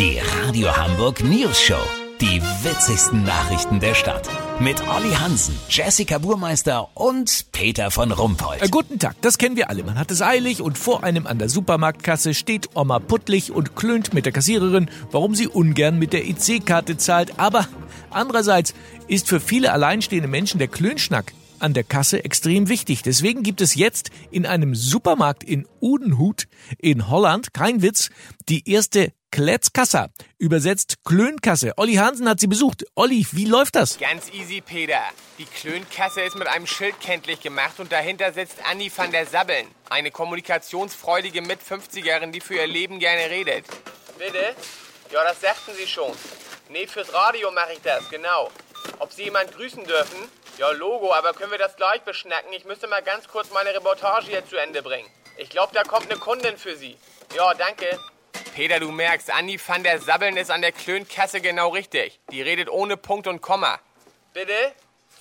Die Radio Hamburg News Show. Die witzigsten Nachrichten der Stadt. Mit Olli Hansen, Jessica Burmeister und Peter von Rumpold. Äh, guten Tag, das kennen wir alle. Man hat es eilig und vor einem an der Supermarktkasse steht Oma Puttlich und klönt mit der Kassiererin, warum sie ungern mit der IC-Karte zahlt. Aber andererseits ist für viele alleinstehende Menschen der Klönschnack an der Kasse extrem wichtig. Deswegen gibt es jetzt in einem Supermarkt in Udenhut in Holland, kein Witz, die erste Kletzkassa, übersetzt Klönkasse. Olli Hansen hat sie besucht. Olli, wie läuft das? Ganz easy, Peter. Die Klönkasse ist mit einem Schild kenntlich gemacht und dahinter sitzt Annie van der Sabbeln. Eine kommunikationsfreudige Mit-50erin, die für ihr Leben gerne redet. Bitte? Ja, das sagten Sie schon. Nee, fürs Radio mache ich das, genau. Ob Sie jemand grüßen dürfen? Ja, Logo, aber können wir das gleich beschnacken? Ich müsste mal ganz kurz meine Reportage hier zu Ende bringen. Ich glaube, da kommt eine Kundin für Sie. Ja, danke. Peter, du merkst, Anni van der Sabbeln ist an der Klönkasse genau richtig. Die redet ohne Punkt und Komma. Bitte?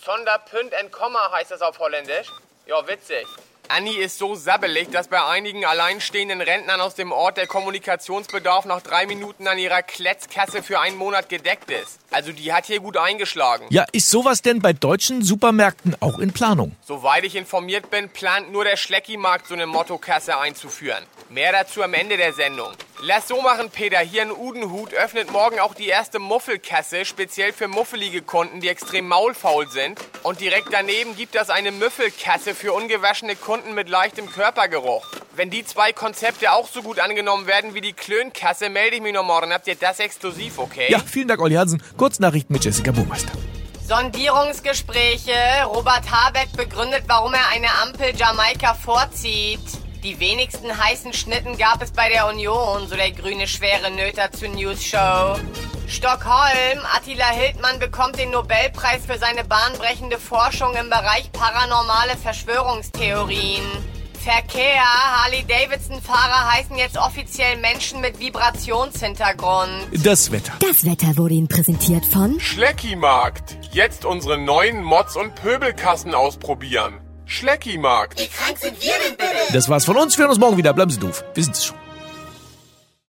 Sonder Punt en Komma heißt das auf Holländisch? Ja, witzig. Anni ist so sabbelig, dass bei einigen alleinstehenden Rentnern aus dem Ort der Kommunikationsbedarf nach drei Minuten an ihrer Kletzkasse für einen Monat gedeckt ist. Also die hat hier gut eingeschlagen. Ja, ist sowas denn bei deutschen Supermärkten auch in Planung? Soweit ich informiert bin, plant nur der Schleckimarkt so eine Mottokasse einzuführen. Mehr dazu am Ende der Sendung. Lass so machen, Peter. Hier in Udenhut öffnet morgen auch die erste Muffelkasse, speziell für muffelige Kunden, die extrem maulfaul sind. Und direkt daneben gibt es eine Müffelkasse für ungewaschene Kunden mit leichtem Körpergeruch. Wenn die zwei Konzepte auch so gut angenommen werden wie die Klönkasse, melde ich mich noch morgen. Habt ihr das exklusiv, okay? Ja, vielen Dank, Olli Hansen. Kurznachrichten mit Jessica Burmeister. Sondierungsgespräche. Robert Habeck begründet, warum er eine Ampel Jamaika vorzieht. Die wenigsten heißen Schnitten gab es bei der Union, so der grüne schwere Nöter zur News Show. Stockholm, Attila Hildmann bekommt den Nobelpreis für seine bahnbrechende Forschung im Bereich paranormale Verschwörungstheorien. Verkehr, Harley-Davidson-Fahrer heißen jetzt offiziell Menschen mit Vibrationshintergrund. Das Wetter. Das Wetter wurde Ihnen präsentiert von Schleckimarkt. Jetzt unsere neuen Mods und Pöbelkassen ausprobieren. Schleckimarkt. Das war's von uns. Wir hören uns morgen wieder. Bleiben Sie doof. Wir sind es schon.